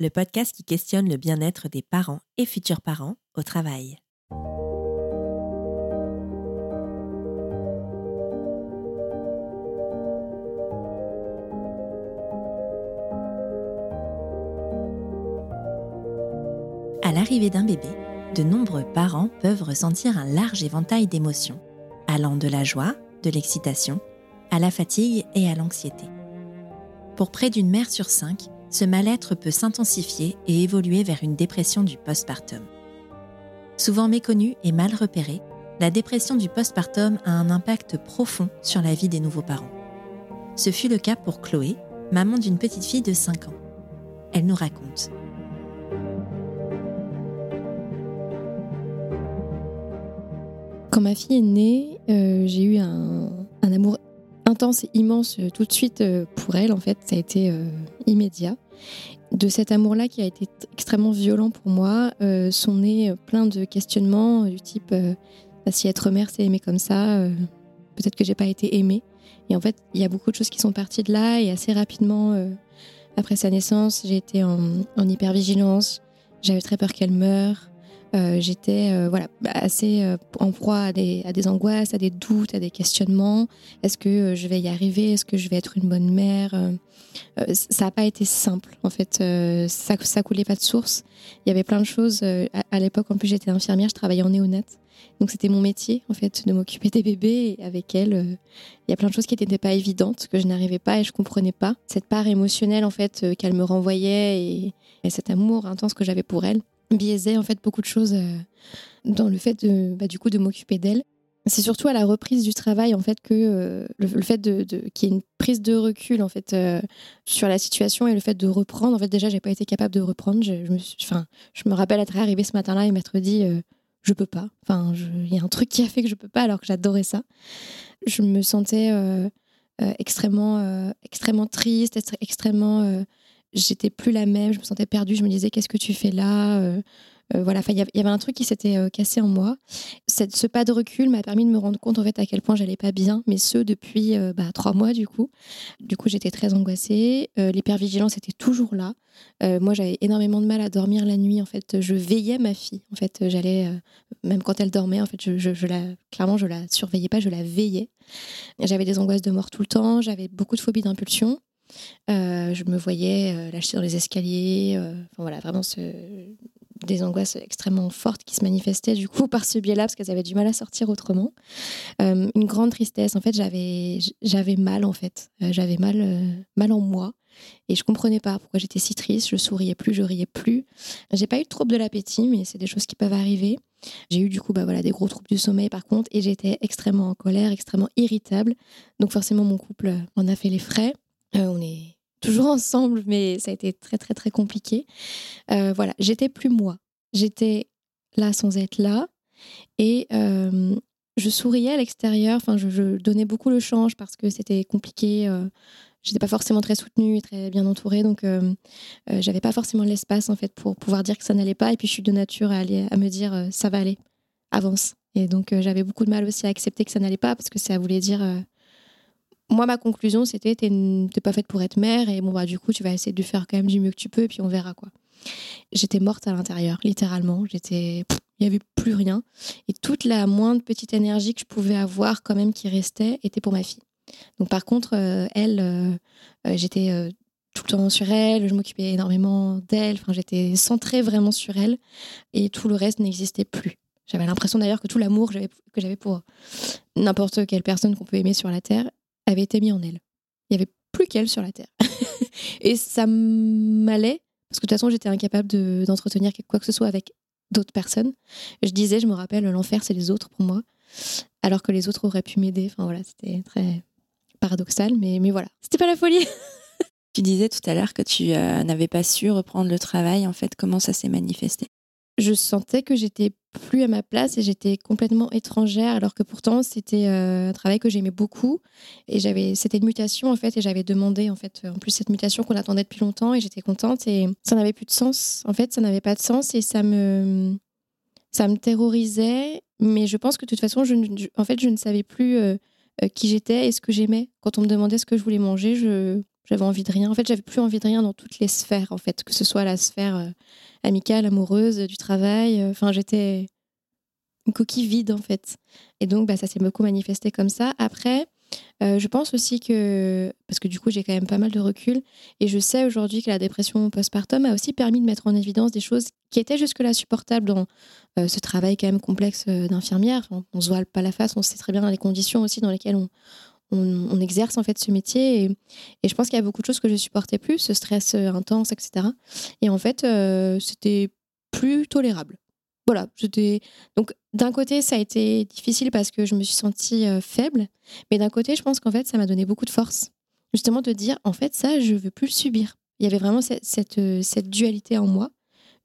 le podcast qui questionne le bien-être des parents et futurs parents au travail. À l'arrivée d'un bébé, de nombreux parents peuvent ressentir un large éventail d'émotions, allant de la joie, de l'excitation, à la fatigue et à l'anxiété. Pour près d'une mère sur cinq, ce mal-être peut s'intensifier et évoluer vers une dépression du postpartum. Souvent méconnue et mal repérée, la dépression du postpartum a un impact profond sur la vie des nouveaux parents. Ce fut le cas pour Chloé, maman d'une petite fille de 5 ans. Elle nous raconte. Quand ma fille est née, euh, j'ai eu un, un amour intense et immense euh, tout de suite euh, pour elle. En fait, ça a été euh, immédiat. De cet amour-là qui a été extrêmement violent pour moi, sont nés plein de questionnements du type bah, si être mère c'est aimer comme ça, peut-être que j'ai pas été aimée. Et en fait, il y a beaucoup de choses qui sont parties de là et assez rapidement après sa naissance, j'ai été en, en hypervigilance. J'avais très peur qu'elle meure. Euh, j'étais euh, voilà assez euh, en proie à des, à des, angoisses, à des doutes, à des questionnements. Est-ce que je vais y arriver? Est-ce que je vais être une bonne mère? Ça n'a pas été simple en fait. ça, ça coulait pas de source. Il y avait plein de choses. à, l'époque, en plus, j'étais infirmière, je travaillais en néonat. Donc c'était mon métier en fait de m'occuper des bébés avec elle il y a plein de choses qui n'étaient pas évidentes que je n'arrivais pas et je comprenais pas cette part émotionnelle en fait qu'elle me renvoyait et cet amour intense que j'avais pour elle biaisait en fait beaucoup de choses euh, dans le fait de, bah, du coup, de m'occuper d'elle. C'est surtout à la reprise du travail en fait que euh, le, fait de, qu'il y ait une prise de recul en fait euh, sur la situation et le fait de reprendre. En fait, déjà, j'ai pas été capable de reprendre. Je, me, enfin, je me rappelle être arrivée ce matin-là et m'être dit, je peux pas. Enfin, il y a un truc qui a fait que je peux pas alors que j'adorais ça. Je me sentais extrêmement, extrêmement triste, extrêmement j'étais plus la même, je me sentais perdue, je me disais qu'est-ce que tu fais là euh, euh, voilà, il y avait un truc qui s'était euh, cassé en moi. Cette, ce pas de recul m'a permis de me rendre compte en fait à quel point j'allais pas bien, mais ce depuis bah, trois mois du coup. Du coup, j'étais très angoissée. L'hypervigilance était toujours là. moi, j'avais énormément de mal à dormir la nuit. En fait, je veillais ma fille. En fait, j'allais même quand elle dormait. En fait, je, je, la clairement, je la surveillais pas, je la veillais. J'avais des angoisses de mort tout le temps. J'avais beaucoup de phobies d'impulsion. Euh, je me voyais euh, lâcher dans les escaliers. Euh, enfin, voilà, vraiment des angoisses extrêmement fortes qui se manifestaient du coup par ce biais-là parce qu'elles avaient du mal à sortir autrement. une grande tristesse. En fait, j'avais j'avais mal en fait. j'avais mal mal en moi. Et je comprenais pas pourquoi j'étais si triste, je souriais plus, je riais plus. J'ai pas eu de troubles de l'appétit, mais c'est des choses qui peuvent arriver. J'ai eu du coup bah voilà, des gros troubles du sommeil par contre, et j'étais extrêmement en colère, extrêmement irritable. Donc forcément mon couple en a fait les frais. Euh, on est toujours ensemble, mais ça a été très très très compliqué. Euh, voilà, j'étais plus moi. J'étais là sans être là. Et euh, je souriais à l'extérieur. Enfin, je, donnais beaucoup le change parce que c'était compliqué. J'étais pas forcément très soutenue et très bien entourée, donc j'avais pas forcément l'espace en fait pour pouvoir dire que ça n'allait pas. Et puis je suis de nature à, aller, à me dire ça va aller, avance. Et donc j'avais beaucoup de mal aussi à accepter que ça n'allait pas parce que ça voulait dire moi, ma conclusion, c'était t'es pas faite pour être mère et bon, bah, du coup, tu vas essayer de faire quand même du mieux que tu peux et puis on verra quoi. J'étais morte à l'intérieur, littéralement. J'étais. Il n'y avait plus rien. Et toute la moindre petite énergie que je pouvais avoir, quand même, qui restait, était pour ma fille. Donc, par contre, euh, elle, euh, euh, j'étais tout le temps sur elle, je m'occupais énormément d'elle, enfin, j'étais centrée vraiment sur elle et tout le reste n'existait plus. J'avais l'impression d'ailleurs que tout l'amour que j'avais pour n'importe quelle personne qu'on peut aimer sur la Terre avait été mis en elle. Il n'y avait plus qu'elle sur la Terre. et ça m'allait, parce que de toute façon, j'étais incapable d'entretenir quoi que ce soit avec d'autres personnes. Je disais, je me rappelle, l'enfer, c'est les autres pour moi, alors que les autres auraient pu m'aider. Enfin voilà, c'était très paradoxal, mais, mais voilà, c'était pas la folie. tu disais tout à l'heure que tu euh, n'avais pas su reprendre le travail. En fait, comment ça s'est manifesté? Je sentais que j'étais plus à ma place et j'étais complètement étrangère alors que pourtant c'était euh, un travail que j'aimais beaucoup. Et j'avais c'était une mutation en fait et j'avais demandé en fait en plus cette mutation qu'on attendait depuis longtemps et j'étais contente et ça n'avait plus de sens. En fait ça n'avait pas de sens et ça me ça me terrorisait. Mais je pense que de toute façon je, en fait je ne savais plus euh, euh, qui j'étais et ce que j'aimais. Quand on me demandait ce que je voulais manger je J'avais envie de rien. En fait, j'avais plus envie de rien dans toutes les sphères, en fait, que ce soit la sphère euh, amicale, amoureuse, du travail. Enfin, j'étais une coquille vide, en fait. Et donc, bah, ça s'est beaucoup manifesté comme ça. Après, euh, je pense aussi que, parce que du coup j'ai quand même pas mal de recul, et je sais aujourd'hui que la dépression postpartum a aussi permis de mettre en évidence des choses qui étaient jusque-là supportables dans euh, ce travail quand même complexe euh, d'infirmière. On, on, se voit pas la face, on sait très bien les conditions aussi dans lesquelles on, on, exerce en fait ce métier. Et, je pense qu'il y a beaucoup de choses que je supportais plus, ce stress intense, etc. Et en fait, c'était plus tolérable voilà, j'étais. Donc, d'un côté, ça a été difficile parce que je me suis sentie euh, faible, mais d'un côté, je pense qu'en fait, ça m'a donné beaucoup de force. Justement, de dire, en fait, ça, je veux plus le subir. Il y avait vraiment cette, euh, dualité en moi.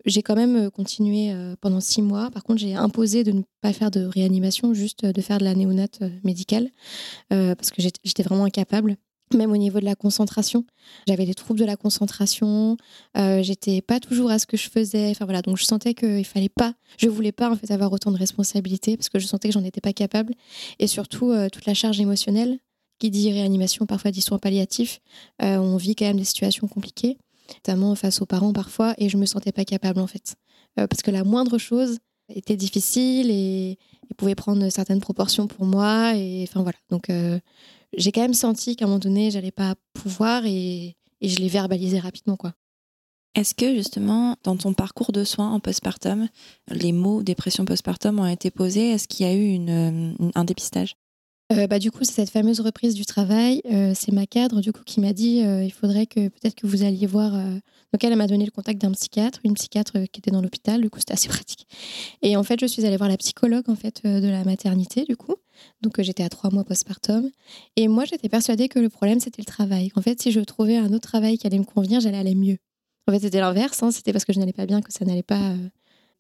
J'ai quand même euh, continué pendant six mois. Par contre, j'ai imposé de ne pas faire de réanimation, juste de faire de la néonate médicale, parce que j'étais vraiment incapable même au niveau de la concentration. J'avais des troubles de la concentration, euh, j'étais pas toujours à ce que je faisais. Enfin voilà, donc je sentais qu'il fallait pas, je voulais pas en fait avoir autant de responsabilités parce que je sentais que j'en étais pas capable. Et surtout euh, toute la charge émotionnelle qui dit réanimation, parfois dit soins palliatifs. Euh, on vit quand même des situations compliquées, notamment face aux parents parfois, et je me sentais pas capable en fait, parce que la moindre chose était difficile et, pouvait prendre certaines proportions pour moi. Et enfin voilà, donc j'ai quand même senti qu'à un moment donné, j'allais pas pouvoir et, je l'ai verbalisé rapidement, quoi. Est-ce que justement, dans ton parcours de soins en postpartum, les mots dépression postpartum ont été posés? Est-ce qu'il y a eu une, un dépistage? Euh, bah, du coup, c'est cette fameuse reprise du travail. Euh, c'est ma cadre du coup qui m'a dit euh, il faudrait que peut-être que vous alliez voir. Donc elle m'a donné le contact d'un psychiatre, une psychiatre qui était dans l'hôpital. Du coup, c'était assez pratique. Et en fait, je suis allée voir la psychologue en fait de la maternité du coup. Donc j'étais à trois mois postpartum. Et moi, j'étais persuadée que le problème c'était le travail. En fait, si je trouvais un autre travail qui allait me convenir, j'allais aller mieux. En fait, c'était l'inverse. Hein. C'était parce que je n'allais pas bien que ça n'allait pas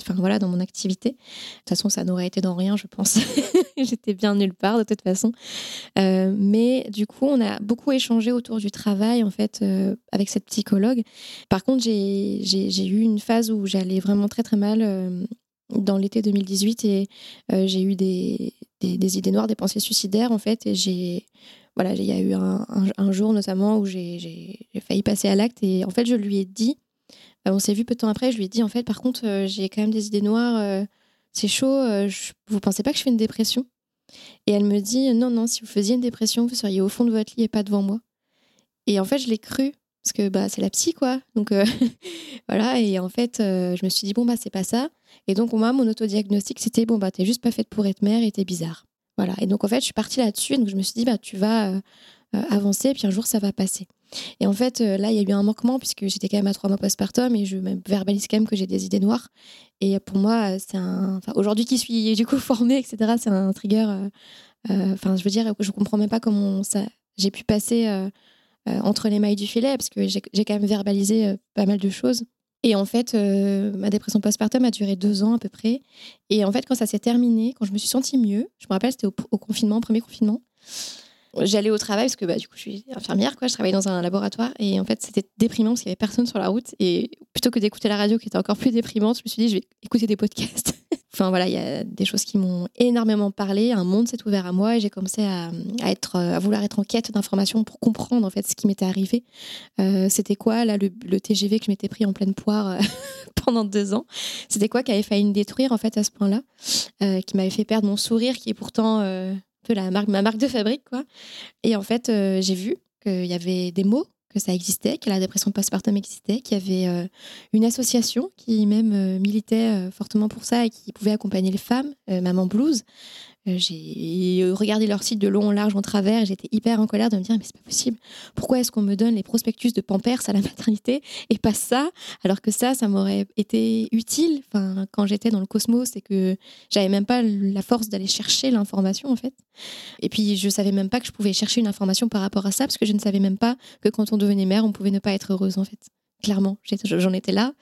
enfin voilà, dans mon activité. De toute façon, ça n'aurait été dans rien, je pense. J'étais bien nulle part de toute façon. Euh, mais du coup, on a beaucoup échangé autour du travail en fait euh, avec cette psychologue. Par contre, j'ai eu une phase où j'allais vraiment très très mal. Euh, dans l'été 2018 et j'ai eu des, des, idées noires, des pensées suicidaires en fait et j'ai voilà il y a eu un, un jour notamment où j'ai failli passer à l'acte et en fait je lui ai dit on s'est vu peu de temps après. Je lui ai dit, en fait, par contre, euh, j'ai quand même des idées noires. Euh, c'est chaud. Vous pensez pas que je fais une dépression? Et elle me dit, non, non, si vous faisiez une dépression, vous seriez au fond de votre lit et pas devant moi. Et en fait, je l'ai cru parce que bah c'est la psy quoi donc voilà et en fait je me suis dit bon bah c'est pas ça et donc moi mon autodiagnostic c'était bon bah t'es juste pas faite pour être mère et t'es bizarre voilà et donc en fait je suis partie là-dessus donc je me suis dit bah tu vas avancer et puis un jour ça va passer et en fait, euh, là, il y a eu un manquement puisque j'étais quand même à trois mois postpartum et je verbalise quand même que j'ai des idées noires. Et pour moi, c'est un. Enfin, aujourd'hui qui suis du coup formée, etc., c'est un trigger. Euh, euh, enfin, je veux dire, je comprends même pas comment ça. J'ai pu passer entre les mailles du filet parce que j'ai quand même verbalisé pas mal de choses. Et en fait, ma dépression postpartum a duré deux ans à peu près. Et en fait, quand ça s'est terminé, quand je me suis sentie mieux, je me rappelle, c'était au, au, confinement, premier confinement j'allais au travail parce que bah, du coup je suis infirmière quoi. Je travaillais dans un laboratoire et en fait c'était déprimant parce qu'il y avait personne sur la route et plutôt que d'écouter la radio qui était encore plus déprimante je me suis dit je vais écouter des podcasts. Enfin voilà il y a des choses qui m'ont énormément parlé. Un monde s'est ouvert à moi et j'ai commencé à, être à vouloir être en quête d'informations pour comprendre en fait ce qui m'était arrivé. Euh, c'était quoi là le, TGV que je m'étais pris en pleine poire euh, pendant deux ans? C'était quoi qui avait failli me détruire en fait à ce point là euh, qui m'avait fait perdre mon sourire qui est pourtant peu la marque, ma marque de fabrique, quoi. Et en fait, euh, j'ai vu qu'il y avait des mots, que ça existait, que la dépression postpartum existait, qu'il y avait euh, une association qui même euh, militait fortement pour ça et qui pouvait accompagner les femmes, Maman Blues, j'ai regardé leur site de long en large en travers j'étais hyper en colère de me dire mais c'est pas possible. Pourquoi est-ce qu'on me donne les prospectus de Pampers à la maternité et pas ça alors que ça ça m'aurait été utile? Enfin quand j'étais dans le cosmos et que j'avais même pas la force d'aller chercher l'information en fait. Et puis je savais même pas que je pouvais chercher une information par rapport à ça parce que je ne savais même pas que quand on devenait mère on pouvait ne pas être heureuse en fait. Clairement, j'en étais là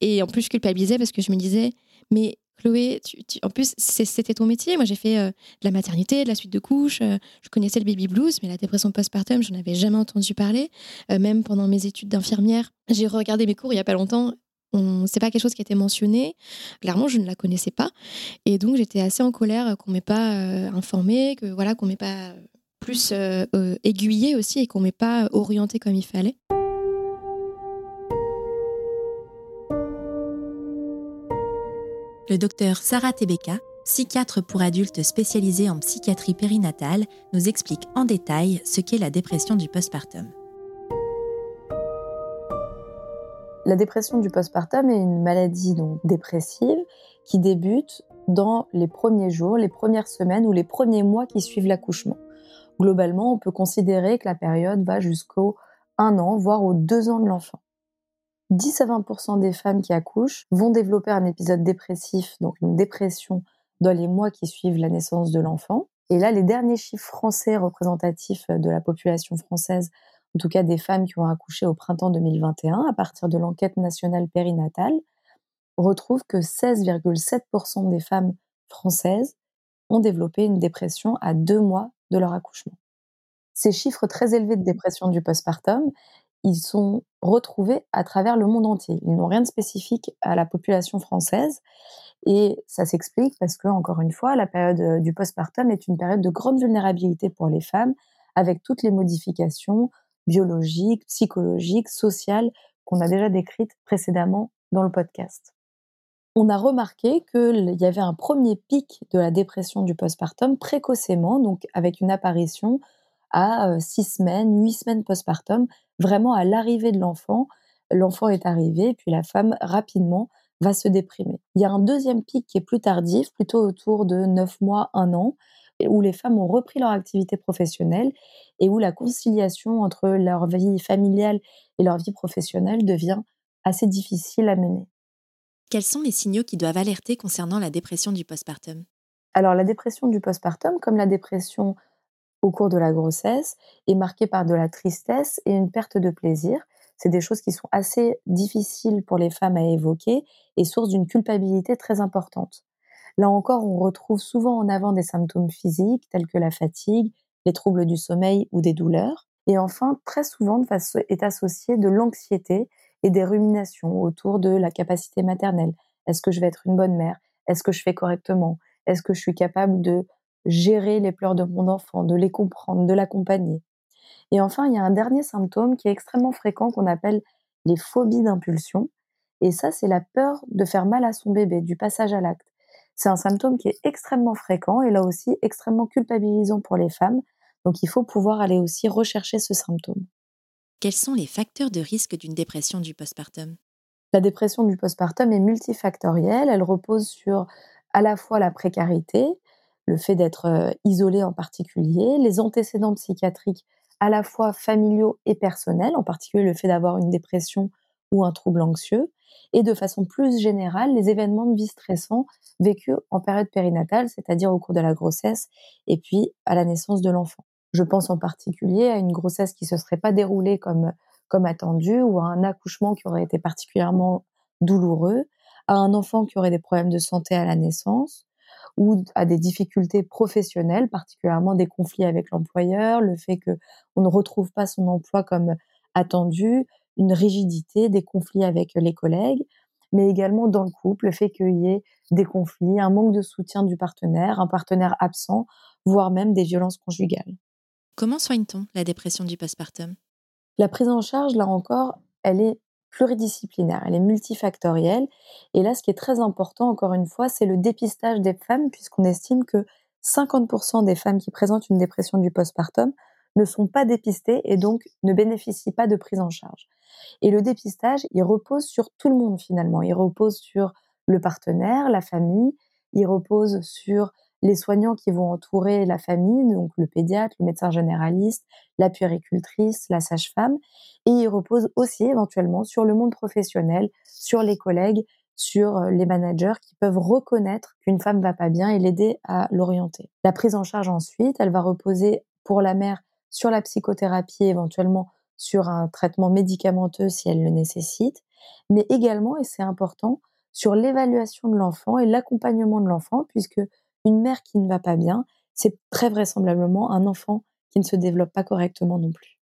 et en plus je culpabilisais parce que je me disais mais Chloé, en plus, c'était ton métier. Moi, j'ai fait euh, de la maternité, de la suite de couches. Euh, je connaissais le baby blues, mais la dépression postpartum, je n'en avais jamais entendu parler. Euh, même pendant mes études d'infirmière, j'ai regardé mes cours il n'y a pas longtemps. C'est pas quelque chose qui était mentionné. Clairement, je ne la connaissais pas. Et donc, j'étais assez en colère qu'on m'ait pas informée, que voilà, qu'on m'ait pas plus aiguillé aussi et qu'on met pas orienté comme il fallait. Le docteur Sarah Tebeka, psychiatre pour adultes spécialisée en psychiatrie périnatale, nous explique en détail ce qu'est la dépression du postpartum. La dépression du postpartum est une maladie dépressive qui débute dans les premiers jours, les premières semaines ou les premiers mois qui suivent l'accouchement. Globalement, on peut considérer que la période va jusqu'au 1 an, voire aux 2 ans de l'enfant. 10 à 20% des femmes qui accouchent vont développer un épisode dépressif, donc une dépression, dans les mois qui suivent la naissance de l'enfant. Et là, les derniers chiffres français représentatifs de la population française, en tout cas des femmes qui ont accouché au printemps 2021, à partir de l'enquête nationale périnatale, retrouvent que 16,7% des femmes françaises ont développé une dépression à deux mois de leur accouchement. Ces chiffres très élevés de dépression du postpartum, ils sont retrouvés à travers le monde entier. Ils n'ont rien de spécifique à la population française. Et ça s'explique parce que, encore une fois, la période euh, du postpartum est une période de grande vulnérabilité pour les femmes, avec toutes les modifications biologiques, psychologiques, sociales qu'on a déjà décrites précédemment dans le podcast. On a remarqué qu'il y avait un premier pic de la dépression du postpartum précocement, donc avec une apparition à six semaines, huit semaines postpartum, vraiment à l'arrivée de l'enfant. L'enfant est arrivé, puis la femme rapidement va se déprimer. Il y a un deuxième pic qui est plus tardif, plutôt autour de neuf mois, un an, où les femmes ont repris leur activité professionnelle et où la conciliation entre leur vie familiale et leur vie professionnelle devient assez difficile à mener. Quels sont les signaux qui doivent alerter concernant la dépression du postpartum? Alors la dépression du postpartum, comme la dépression au cours de la grossesse est marquée par de la tristesse et une perte de plaisir. C'est des choses qui sont assez difficiles pour les femmes à évoquer et source d'une culpabilité très importante. Là encore, on retrouve souvent en avant des symptômes physiques tels que la fatigue, les troubles du sommeil ou des douleurs. Et enfin, très souvent est associée de l'anxiété et des ruminations autour de la capacité maternelle. Est-ce que je vais être une bonne mère? Est-ce que je fais correctement? Est-ce que je suis capable de gérer les pleurs de mon enfant, de les comprendre, de l'accompagner. Et enfin, il y a un dernier symptôme qui est extrêmement fréquent qu'on appelle les phobies d'impulsion. Et ça, c'est la peur de faire mal à son bébé, du passage à l'acte. C'est un symptôme qui est extrêmement fréquent et là aussi extrêmement culpabilisant pour les femmes. Donc il faut pouvoir aller aussi rechercher ce symptôme. Quels sont les facteurs de risque d'une dépression du postpartum? La dépression du postpartum est multifactorielle. Elle repose sur à la fois la précarité, le fait d'être isolé en particulier, les antécédents psychiatriques à la fois familiaux et personnels, en particulier le fait d'avoir une dépression ou un trouble anxieux, et de façon plus générale, les événements de vie stressants vécus en période périnatale, c'est-à-dire au cours de la grossesse et puis à la naissance de l'enfant. Je pense en particulier à une grossesse qui se serait pas déroulée comme, comme attendu ou à un accouchement qui aurait été particulièrement douloureux, à un enfant qui aurait des problèmes de santé à la naissance, ou à des difficultés professionnelles, particulièrement des conflits avec l'employeur, le fait que on ne retrouve pas son emploi comme attendu, une rigidité, des conflits avec les collègues, mais également dans le couple, le fait qu'il y ait des conflits, un manque de soutien du partenaire, un partenaire absent, voire même des violences conjugales. Comment soigne-t-on la dépression du postpartum? La prise en charge, là encore, elle est pluridisciplinaire, elle est multifactorielle. Et là, ce qui est très important, encore une fois, c'est le dépistage des femmes, puisqu'on estime que 50% des femmes qui présentent une dépression du postpartum ne sont pas dépistées et donc ne bénéficient pas de prise en charge. Et le dépistage, il repose sur tout le monde finalement. Il repose sur le partenaire, la famille, il repose sur les soignants qui vont entourer la famille, donc le pédiatre, le médecin généraliste, la puéricultrice, la sage-femme, et il repose aussi éventuellement sur le monde professionnel, sur les collègues, sur euh, les managers qui peuvent reconnaître qu'une femme va pas bien et l'aider à l'orienter. La prise en charge ensuite, elle va reposer pour la mère sur la psychothérapie, éventuellement sur un traitement médicamenteux si elle le nécessite, mais également, et c'est important, sur l'évaluation de l'enfant et l'accompagnement de l'enfant, puisque une mère qui ne va pas bien, c'est très vraisemblablement un enfant qui ne se développe pas correctement non plus.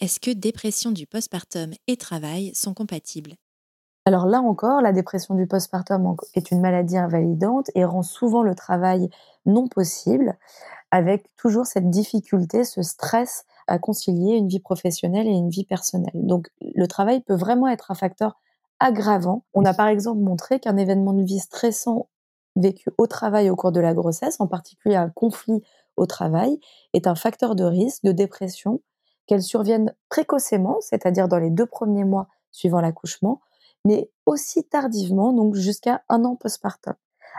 Est-ce que dépression du postpartum et travail sont compatibles? Alors là encore, la dépression du postpartum est une maladie invalidante et rend souvent le travail non possible. avec toujours cette difficulté, ce stress à concilier une vie professionnelle et une vie personnelle. Donc le travail peut vraiment être un facteur aggravant. On a par exemple montré qu'un événement de vie stressant vécu au travail au cours de la grossesse, en particulier un conflit au travail, est un facteur de risque de dépression, qu'elle survienne précocement, c'est-à-dire dans les deux premiers mois suivant l'accouchement, mais aussi tardivement, donc jusqu'à un an postpartum.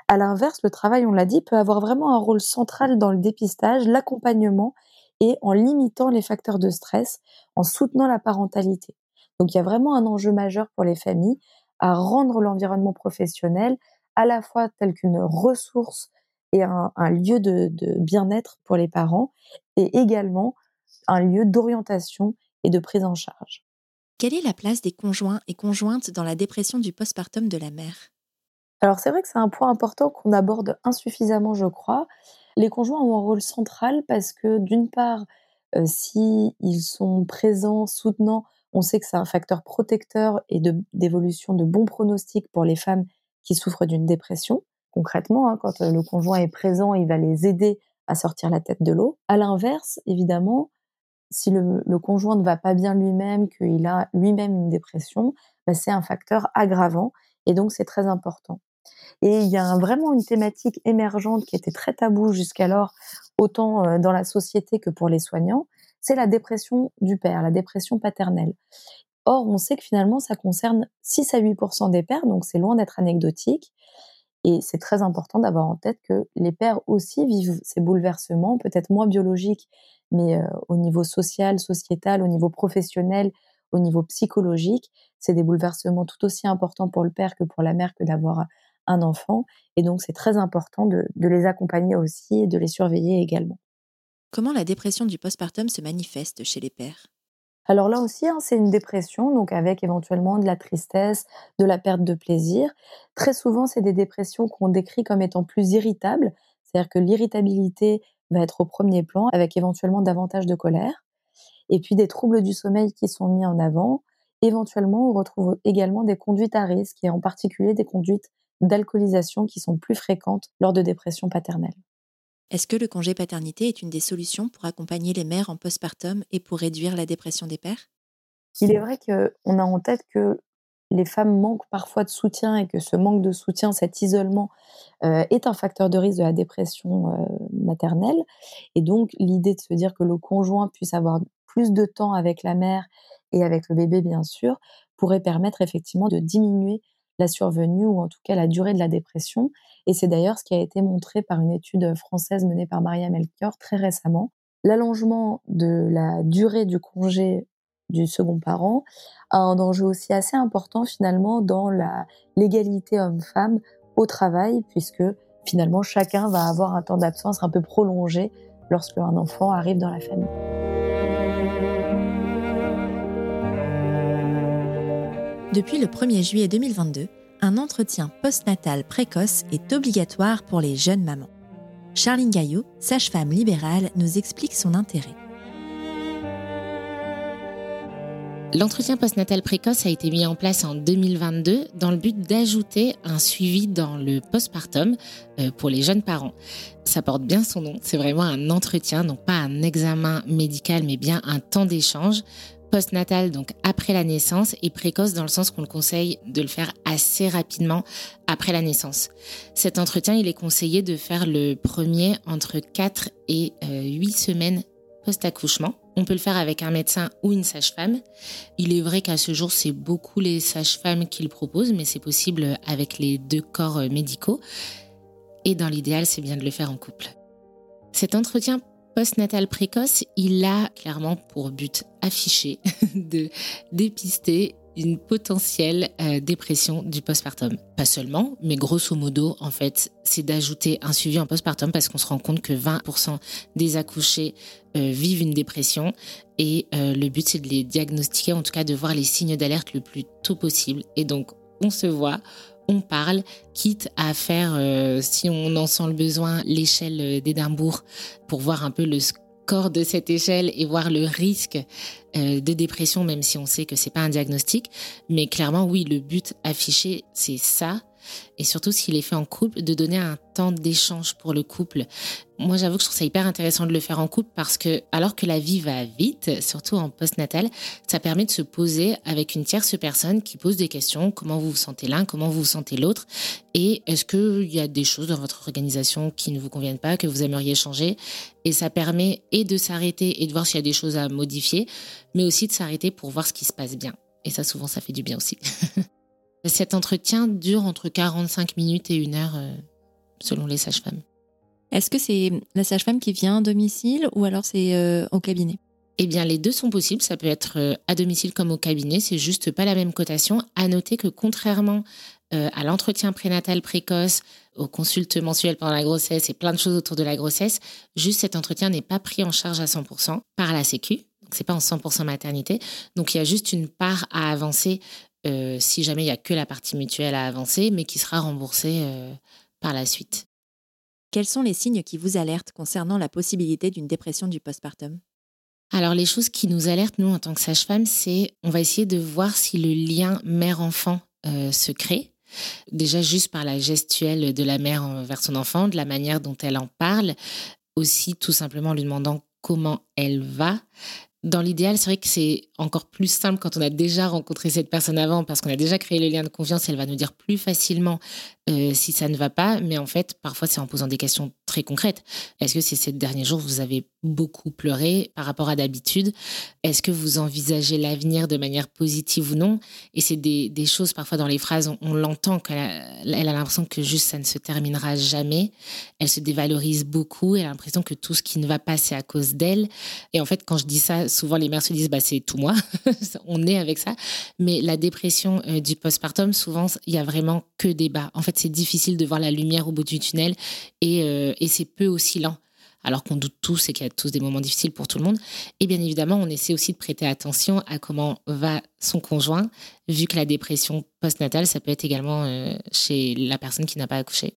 À l'inverse, le travail, on l'a dit, peut avoir vraiment un rôle central dans le dépistage, l'accompagnement et en limitant les facteurs de stress, en soutenant la parentalité. Donc il y a vraiment un enjeu majeur pour les familles à rendre l'environnement professionnel à la fois tel qu'une ressource et un, lieu de, de bien-être pour les parents et également un lieu d'orientation et de prise en charge. Quelle est la place des conjoints et conjointes dans la dépression du postpartum de la mère? Alors c'est vrai que c'est un point important qu'on aborde insuffisamment, je crois. Les conjoints ont un rôle central parce que d'une part, euh, si ils sont présents, soutenants, on sait que c'est un facteur protecteur et d'évolution de, bons pronostics pour les femmes qui souffrent d'une dépression. Concrètement, hein, quand euh, le conjoint est présent, il va les aider à sortir la tête de l'eau. À l'inverse, évidemment, si le, conjoint ne va pas bien lui-même, qu'il a lui-même une dépression, bah, c'est un facteur aggravant et donc c'est très important. Et il y a vraiment une thématique émergente qui était très taboue jusqu'alors, autant euh, dans la société que pour les soignants, c'est la dépression du père, la dépression paternelle. Or, on sait que finalement, ça concerne 6 à 8 des pères, donc c'est loin d'être anecdotique. Et c'est très important d'avoir en tête que les pères aussi vivent ces bouleversements, peut-être moins biologiques, mais euh, au niveau social, sociétal, au niveau professionnel, au niveau psychologique, c'est des bouleversements tout aussi importants pour le père que pour la mère que d'avoir un enfant. Et donc, c'est très important de, les accompagner aussi et de les surveiller également. Comment la dépression du postpartum se manifeste chez les pères? Alors là aussi, hein, c'est une dépression, donc avec éventuellement de la tristesse, de la perte de plaisir. Très souvent, c'est des dépressions qu'on décrit comme étant plus irritables, c'est-à-dire que l'irritabilité va être au premier plan, avec éventuellement davantage de colère. Et puis des troubles du sommeil qui sont mis en avant. Éventuellement, on retrouve également des conduites à risque, et en particulier des conduites d'alcoolisation qui sont plus fréquentes lors de dépression paternelle. Est-ce que le congé paternité est une des solutions pour accompagner les mères en postpartum et pour réduire la dépression des pères? Il est vrai qu'on a en tête que les femmes manquent parfois de soutien et que ce manque de soutien, cet isolement, euh, est un facteur de risque de la dépression euh, maternelle. Et donc, l'idée de se dire que le conjoint puisse avoir plus de temps avec la mère et avec le bébé, bien sûr, pourrait permettre effectivement de diminuer la survenue ou en tout cas la durée de la dépression. Et c'est d'ailleurs ce qui a été montré par une étude française menée par Maria Melchior très récemment. L'allongement de la durée du congé du second parent a un enjeu aussi assez important finalement dans la l'égalité homme-femme au travail puisque finalement chacun va avoir un temps d'absence un peu prolongé lorsque un enfant arrive dans la famille. Depuis le 1er juillet 2022, un entretien postnatal précoce est obligatoire pour les jeunes mamans. Charline Gaillot, sage-femme libérale, nous explique son intérêt. L'entretien postnatal précoce a été mis en place en 2022 dans le but d'ajouter un suivi dans le postpartum euh, pour les jeunes parents. Ça porte bien son nom, c'est vraiment un entretien, donc pas un examen médical, mais bien un temps d'échange postnatal, donc après la naissance, et précoce dans le sens qu'on le conseille de le faire assez rapidement après la naissance. Cet entretien, il est conseillé de faire le premier entre 4 et 8 euh, semaines post-accouchement. On peut le faire avec un médecin ou une sage-femme. Il est vrai qu'à ce jour, c'est beaucoup les sages-femmes qui le proposent, mais c'est possible avec les deux corps euh, médicaux. Et dans l'idéal, c'est bien de le faire en couple. Cet entretien postnatal précoce, il a clairement pour but affiché de dépister une potentielle euh, dépression du postpartum. Pas seulement, mais grosso modo, en fait, c'est d'ajouter un suivi en postpartum parce qu'on se rend compte que 20% des accouchés euh, vivent une dépression et euh, le but c'est de les diagnostiquer, en tout cas de voir les signes d'alerte le plus tôt possible. Et donc, on se voit, on parle, quitte à faire, euh, si on en sent le besoin, l'échelle d'Édimbourg pour voir un peu le score de cette échelle et voir le risque euh, de dépression, même si on sait que c'est pas un diagnostic. Mais clairement, oui, le but affiché, c'est ça. Et surtout s'il est fait en couple, de donner un temps d'échange pour le couple. Moi, j'avoue que je trouve ça hyper intéressant de le faire en couple parce que, alors que la vie va vite, surtout en post-natal, ça permet de se poser avec une tierce personne qui pose des questions. Comment vous vous sentez l'un? Comment vous vous sentez l'autre? Et est-ce qu'il y a des choses dans votre organisation qui ne vous conviennent pas, que vous aimeriez changer? Et ça permet et de s'arrêter et de voir s'il y a des choses à modifier, mais aussi de s'arrêter pour voir ce qui se passe bien. Et ça, souvent, ça fait du bien aussi. Cet entretien dure entre 45 minutes et une heure, euh, selon les sages-femmes. Est-ce que c'est la sage-femme qui vient à domicile ou alors c'est euh, au cabinet? Eh bien, les deux sont possibles. Ça peut être euh, à domicile comme au cabinet. C'est juste pas la même cotation. À noter que contrairement à l'entretien prénatal précoce, aux consultes mensuelles pendant la grossesse et plein de choses autour de la grossesse, juste cet entretien n'est pas pris en charge à 100% par la Sécu. Donc, c'est pas en 100% maternité. Donc, il y a juste une part à avancer euh, si jamais il n'y a que la partie mutuelle à avancer, mais qui sera remboursée euh, par la suite. Quels sont les signes qui vous alertent concernant la possibilité d'une dépression du postpartum? Alors les choses qui nous alertent, nous, en tant que sage-femme, c'est on va essayer de voir si le lien mère-enfant euh, se crée. Déjà juste par la gestuelle de la mère vers son enfant, de la manière dont elle en parle, aussi tout simplement en lui demandant comment elle va, dans l'idéal, c'est vrai que c'est encore plus simple quand on a déjà rencontré cette personne avant, parce qu'on a déjà créé le lien de confiance, elle va nous dire plus facilement euh, si ça ne va pas. Mais en fait, parfois, c'est en posant des questions très concrètes. Est-ce que ces derniers jours, vous avez beaucoup pleuré par rapport à d'habitude? Est-ce que vous envisagez l'avenir de manière positive ou non? Et c'est des, choses, parfois dans les phrases, on, l'entend qu'elle a, elle a l'impression que juste ça ne se terminera jamais. Elle se dévalorise beaucoup, elle a l'impression que tout ce qui ne va pas, c'est à cause d'elle. Et en fait, quand je dis ça, souvent les mères se disent, bah, c'est tout moi, on est avec ça. Mais la dépression euh, du postpartum, souvent, il y a vraiment que des bas. En fait, c'est difficile de voir la lumière au bout du tunnel et, euh, et c'est peu oscillant alors qu'on doute tous et qu'il y a tous des moments difficiles pour tout le monde. Et bien évidemment, on essaie aussi de prêter attention à comment va son conjoint, vu que la dépression postnatale, ça peut être également euh, chez la personne qui n'a pas accouché.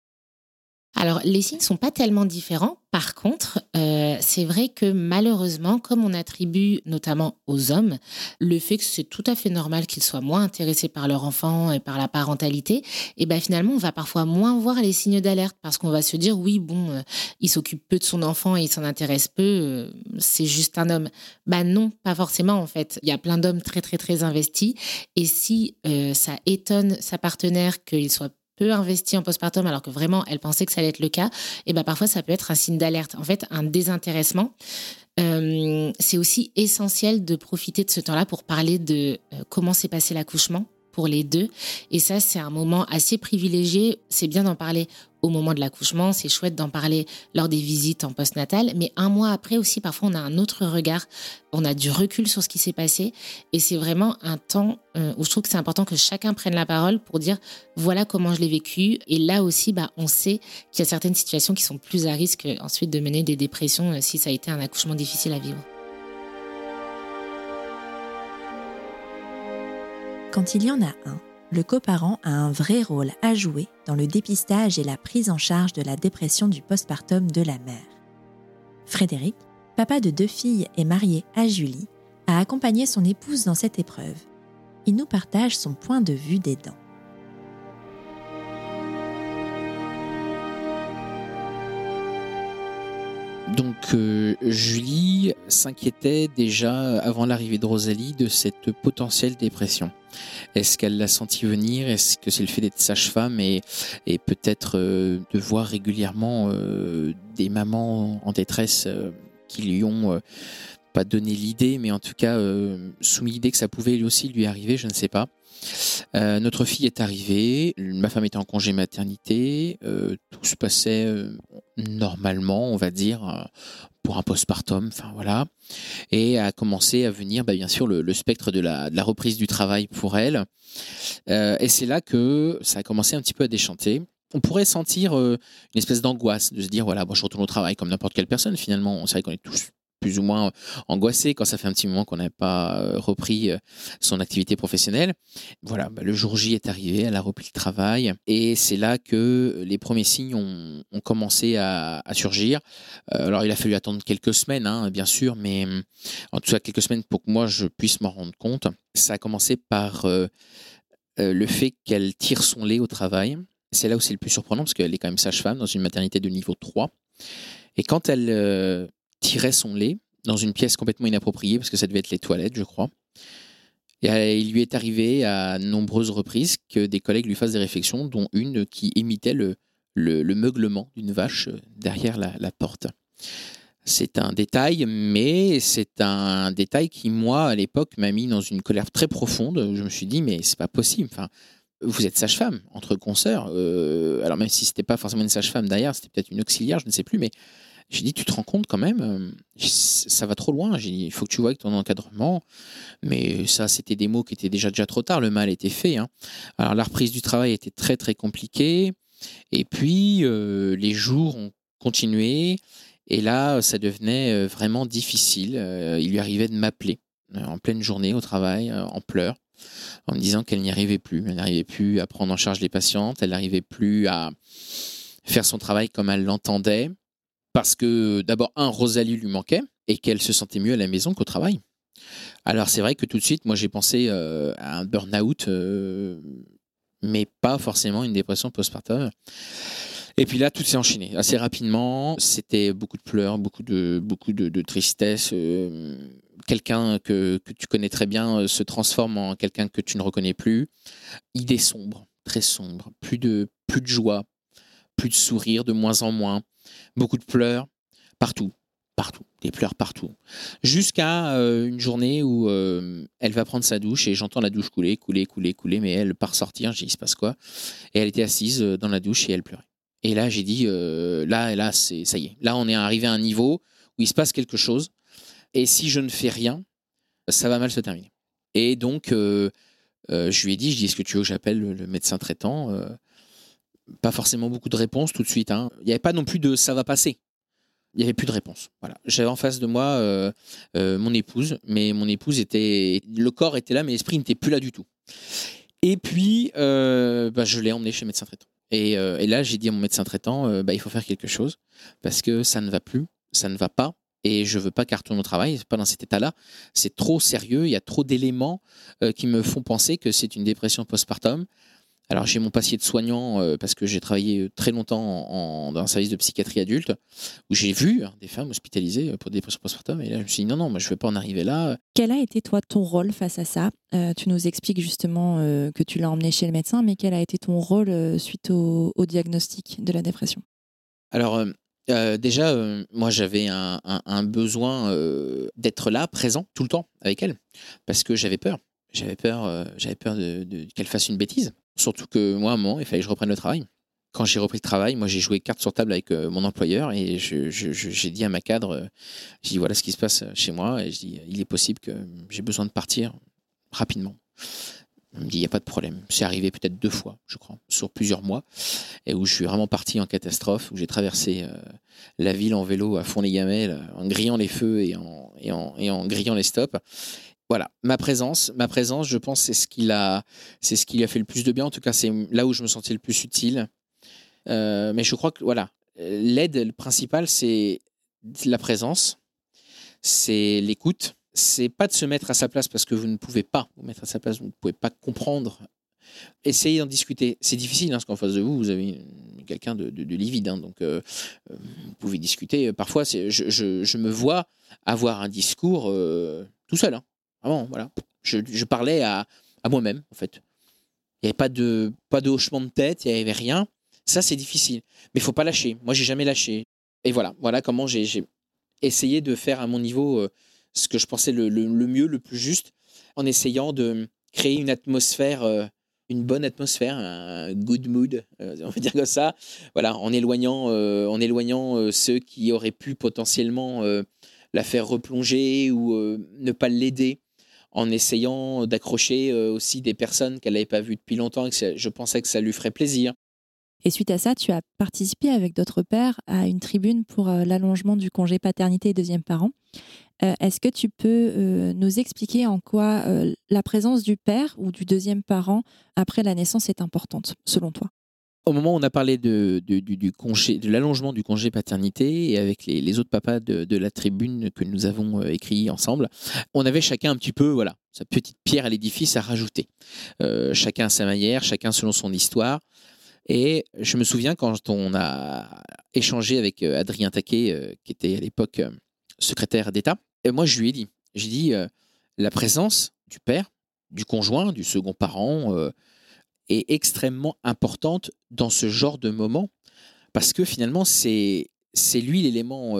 Alors, les signes ne sont pas tellement différents. Par contre, euh, c'est vrai que malheureusement, comme on attribue notamment aux hommes le fait que c'est tout à fait normal qu'ils soient moins intéressés par leur enfant et par la parentalité, et eh ben finalement, on va parfois moins voir les signes d'alerte parce qu'on va se dire oui, bon, euh, il s'occupe peu de son enfant et il s'en intéresse peu, euh, c'est juste un homme. Bah non, pas forcément en fait. Il y a plein d'hommes très très très investis et si ça étonne sa partenaire qu'il soit peu investi en postpartum alors que vraiment elle pensait que ça allait être le cas, et ben parfois ça peut être un signe d'alerte. En fait, un désintéressement. Euh, c'est aussi essentiel de profiter de ce temps-là pour parler de euh, comment s'est passé l'accouchement pour les deux. Et ça, c'est un moment assez privilégié. C'est bien d'en parler au moment de l'accouchement, c'est chouette d'en parler lors des visites en postnatal, mais un mois après aussi, parfois, on a un autre regard, on a du recul sur ce qui s'est passé, et c'est vraiment un temps euh, où je trouve que c'est important que chacun prenne la parole pour dire voilà comment je l'ai vécu, et là aussi, bah, on sait qu'il y a certaines situations qui sont plus à risque ensuite de mener des dépressions euh, si ça a été un accouchement difficile à vivre. Quand il y en a un, le coparent a un vrai rôle à jouer dans le dépistage et la prise en charge de la dépression du postpartum de la mère. Frédéric, papa de deux filles et marié à Julie, a accompagné son épouse dans cette épreuve. Il nous partage son point de vue des dents. Euh, Julie s'inquiétait déjà avant l'arrivée de Rosalie de cette potentielle dépression. Est-ce qu'elle l'a senti venir? Est-ce que c'est le fait d'être sage-femme et, peut-être euh, de voir régulièrement euh, des mamans en détresse qui lui ont pas donné l'idée, mais en tout cas soumis l'idée que ça pouvait lui aussi lui arriver, je ne sais pas. Euh, notre fille est arrivée, ma femme était en congé maternité, euh, tout se passait euh, normalement, on va dire, pour un postpartum, enfin voilà, et a commencé à venir, bah, bien sûr, le, spectre de la, reprise du travail pour elle, et c'est là que ça a commencé un petit peu à déchanter. On pourrait sentir une espèce d'angoisse de se dire voilà, je retourne au travail comme n'importe quelle personne. Finalement, c'est vrai qu'on est tous plus ou moins angoissé quand ça fait un petit moment qu'on n'a pas euh, repris euh, son activité professionnelle. Voilà, bah, le jour J est arrivé, elle a repris le travail et c'est là que les premiers signes ont, commencé à, surgir. Euh, alors il a fallu attendre quelques semaines, hein, bien sûr, mais en tout cas quelques semaines pour que moi je puisse m'en rendre compte. Ça a commencé par le fait qu'elle tire son lait au travail C'est là où c'est le plus surprenant parce qu'elle est quand même sage-femme dans une maternité de niveau 3. Et quand elle tirait son lait dans une pièce complètement inappropriée, parce que ça devait être les toilettes, je crois, et euh, il lui est arrivé à nombreuses reprises que des collègues lui fassent des réflexions, dont une qui imitait le, le, meuglement d'une vache euh, derrière la, la porte. C'est un détail, mais c'est un détail qui, moi, à l'époque, m'a mis dans une colère très profonde. Je me suis dit, mais c'est pas possible. Enfin, vous êtes sage-femme entre consoeurs. Euh, alors même si c'était pas forcément une sage-femme derrière, c'était peut-être une auxiliaire, je ne sais plus. Mais j'ai dit, tu te rends compte quand même, euh, ça va trop loin. J'ai dit, il faut que tu vois avec ton encadrement. Mais ça, c'était des mots qui étaient déjà déjà trop tard. Le mal était fait. Hein. Alors la reprise du travail était très très compliquée. Et puis euh, les jours ont continué. Et là, ça devenait vraiment difficile. Il lui arrivait de m'appeler en pleine journée au travail, en pleurs en me disant qu'elle n'y arrivait plus. Elle n'arrivait plus à prendre en charge les patientes, elle n'arrivait plus à faire son travail comme elle l'entendait, parce que d'abord, un, Rosalie lui manquait, et qu'elle se sentait mieux à la maison qu'au travail. Alors c'est vrai que tout de suite, moi j'ai pensé euh, à un burn-out, euh, mais pas forcément une dépression postpartum. Et puis là, tout s'est enchaîné assez rapidement. C'était beaucoup de pleurs, beaucoup de, beaucoup de, tristesse. Euh, quelqu'un que, tu connais très bien se transforme en quelqu'un que tu ne reconnais plus. Idées sombres, très sombres. Plus de, plus de joie, plus de sourire, de moins en moins. Beaucoup de pleurs, partout. Partout, des pleurs partout. Jusqu'à euh, une journée où elle va prendre sa douche et j'entends la douche couler, couler, couler, couler, mais elle part sortir, je dis, il se passe quoi? Et elle était assise dans la douche et elle pleurait. Et là, j'ai dit, euh, là, là, c'est ça y est. Là, on est arrivé à un niveau où il se passe quelque chose. Et si je ne fais rien, ça va mal se terminer. Et donc, euh, euh, je lui ai dit, je dis, est-ce que tu veux que j'appelle le, médecin traitant Pas forcément beaucoup de réponses tout de suite. Hein. Il n'y avait pas non plus de ça va passer. Il n'y avait plus de réponse. Voilà. J'avais en face de moi mon épouse, mais mon épouse était, le corps était là, mais l'esprit n'était plus là du tout. Et puis, bah, je l'ai emmené chez le médecin traitant. Euh, et, là, j'ai dit à mon médecin traitant, euh, bah, il faut faire quelque chose parce que ça ne va plus, ça ne va pas. Et je veux pas qu'elle retourne au travail, pas dans cet état-là. C'est trop sérieux, il y a trop d'éléments euh, qui me font penser que c'est une dépression postpartum. Alors j'ai mon passé de soignant euh, parce que j'ai travaillé euh, très longtemps dans un service de psychiatrie adulte où j'ai vu hein, des femmes hospitalisées euh, pour des dépression postpartum et là je me suis dit non non moi je ne vais pas en arriver là. Quel a été toi ton rôle face à ça? Tu nous expliques justement que tu l'as emmené chez le médecin mais quel a été ton rôle suite au, diagnostic de la dépression? Alors déjà, moi j'avais un, besoin d'être là, présent, tout le temps avec elle, parce que j'avais peur. J'avais peur, j'avais peur de qu'elle fasse une bêtise. Surtout que moi, à un moment, il fallait que je reprenne le travail. Quand j'ai repris le travail, moi, j'ai joué carte sur table avec euh, mon employeur et j'ai dit à ma cadre, euh, j'ai dit voilà ce qui se passe chez moi et je dis il est possible que j'ai besoin de partir rapidement. Il me dit il n'y a pas de problème. C'est arrivé peut-être deux fois, je crois, sur plusieurs mois et où je suis vraiment parti en catastrophe, où j'ai traversé euh, la ville en vélo à fond les gamelles, en grillant les feux et en, et en, et en grillant les stops voilà, ma présence, ma présence, je pense, c'est ce qui a, c'est ce qui a fait le plus de bien. En tout cas, c'est là où je me sentais le plus utile. Euh, mais je crois que voilà, l'aide principale, c'est la présence, c'est l'écoute. C'est pas de se mettre à sa place parce que vous ne pouvez pas vous mettre à sa place, vous ne pouvez pas comprendre. Essayez d'en discuter. C'est difficile hein, parce qu'en face de vous, vous avez quelqu'un de, livide. Hein, donc, euh, euh, vous pouvez discuter. Parfois, je, je, me vois avoir un discours tout seul. Hein. Vraiment, voilà. Je, parlais à, moi-même, en fait. Il n'y avait pas de, pas de hochement de tête, il n'y avait rien. Ça, c'est difficile. Mais il faut pas lâcher. Moi, j'ai jamais lâché. Et voilà, voilà comment j'ai essayé de faire à mon niveau euh, ce que je pensais le, mieux, le plus juste, en essayant de créer une atmosphère, euh, une bonne atmosphère, un good mood, euh, on dire comme ça. Voilà, en éloignant, en éloignant ceux qui auraient pu potentiellement la faire replonger ou ne pas l'aider en essayant d'accrocher euh, aussi des personnes qu'elle n'avait pas vues depuis longtemps et que je pensais que ça lui ferait plaisir. Et suite à ça, tu as participé avec d'autres pères à une tribune pour euh, l'allongement du congé paternité et deuxième parent. Euh, est-ce que tu peux nous expliquer en quoi la présence du père ou du deuxième parent après la naissance est importante, selon toi? Au moment où on a parlé de, du, congé, de l'allongement du congé paternité et avec les, autres papas de, la tribune que nous avons euh, écrit ensemble, on avait chacun un petit peu voilà sa petite pierre à l'édifice à rajouter. Euh, chacun à sa manière, chacun selon son histoire. Et je me souviens quand on a échangé avec euh, Adrien Taquet, qui était à l'époque secrétaire d'État, et moi je lui ai dit, j'ai dit, la présence du père, du conjoint, du second parent est extrêmement importante dans ce genre de moment, parce que finalement c'est c'est lui l'élément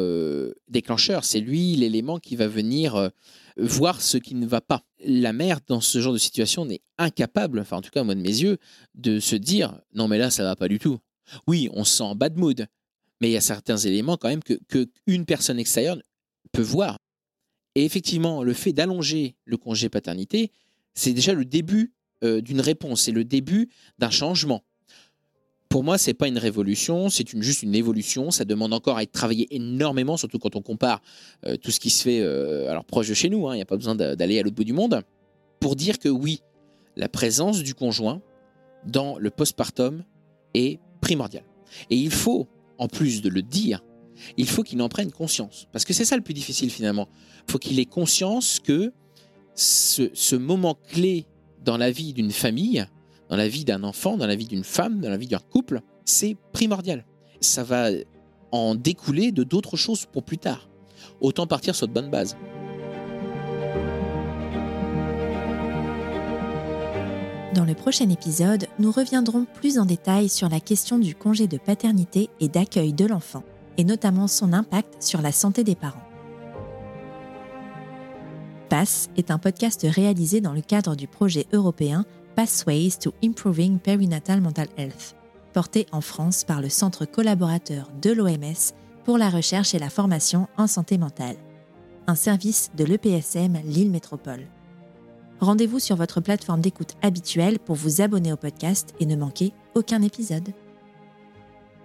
déclencheur, c'est lui l'élément qui va venir voir ce qui ne va pas. La mère, dans ce genre de situation, n'est incapable, enfin en tout cas moi de mes yeux, de se dire non mais là ça va pas du tout. Oui, on se sent en bad mood, mais il y a certains éléments quand même que, que une personne extérieure peut voir. Et effectivement, le fait d'allonger le congé paternité, c'est déjà le début euh, d'une réponse, c'est le début d'un changement pour moi, c'est pas une révolution, c'est juste une évolution. Ça demande encore à être travaillé énormément, surtout quand on compare euh, tout ce qui se fait euh, alors proche de chez nous. Il hein, n'y a pas besoin d'aller à l'autre bout du monde pour dire que oui, la présence du conjoint dans le postpartum est primordiale. Et il faut, en plus de le dire, il faut qu'il en prenne conscience. Parce que c'est ça le plus difficile finalement. Il faut qu'il ait conscience que ce moment clé dans la vie d'une famille, dans la vie d'un enfant, dans la vie d'une femme, dans la vie d'un couple, c'est primordial. Ça va en découler de d'autres choses pour plus tard. Autant partir sur de bonnes bases. Dans le prochain épisode, nous reviendrons plus en détail sur la question du congé de paternité et d'accueil de l'enfant, et notamment son impact sur la santé des parents. PASS est un podcast réalisé dans le cadre du projet européen Pathways to Improving Perinatal Mental Health, porté en France par le Centre collaborateur de l'OMS pour la recherche et la formation en santé mentale, un service de l'EPSM Lille Métropole. Rendez-vous sur votre plateforme d'écoute habituelle pour vous abonner au podcast et ne manquer aucun épisode.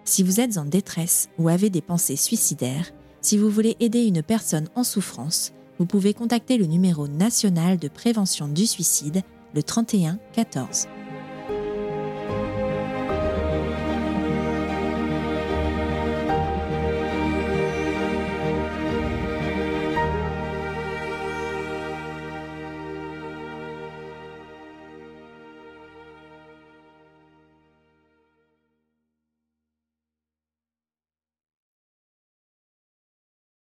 Si vous êtes en détresse ou avez des pensées suicidaires, si vous voulez aider une personne en souffrance, vous pouvez contacter le numéro national de prévention du suicide le 31 14.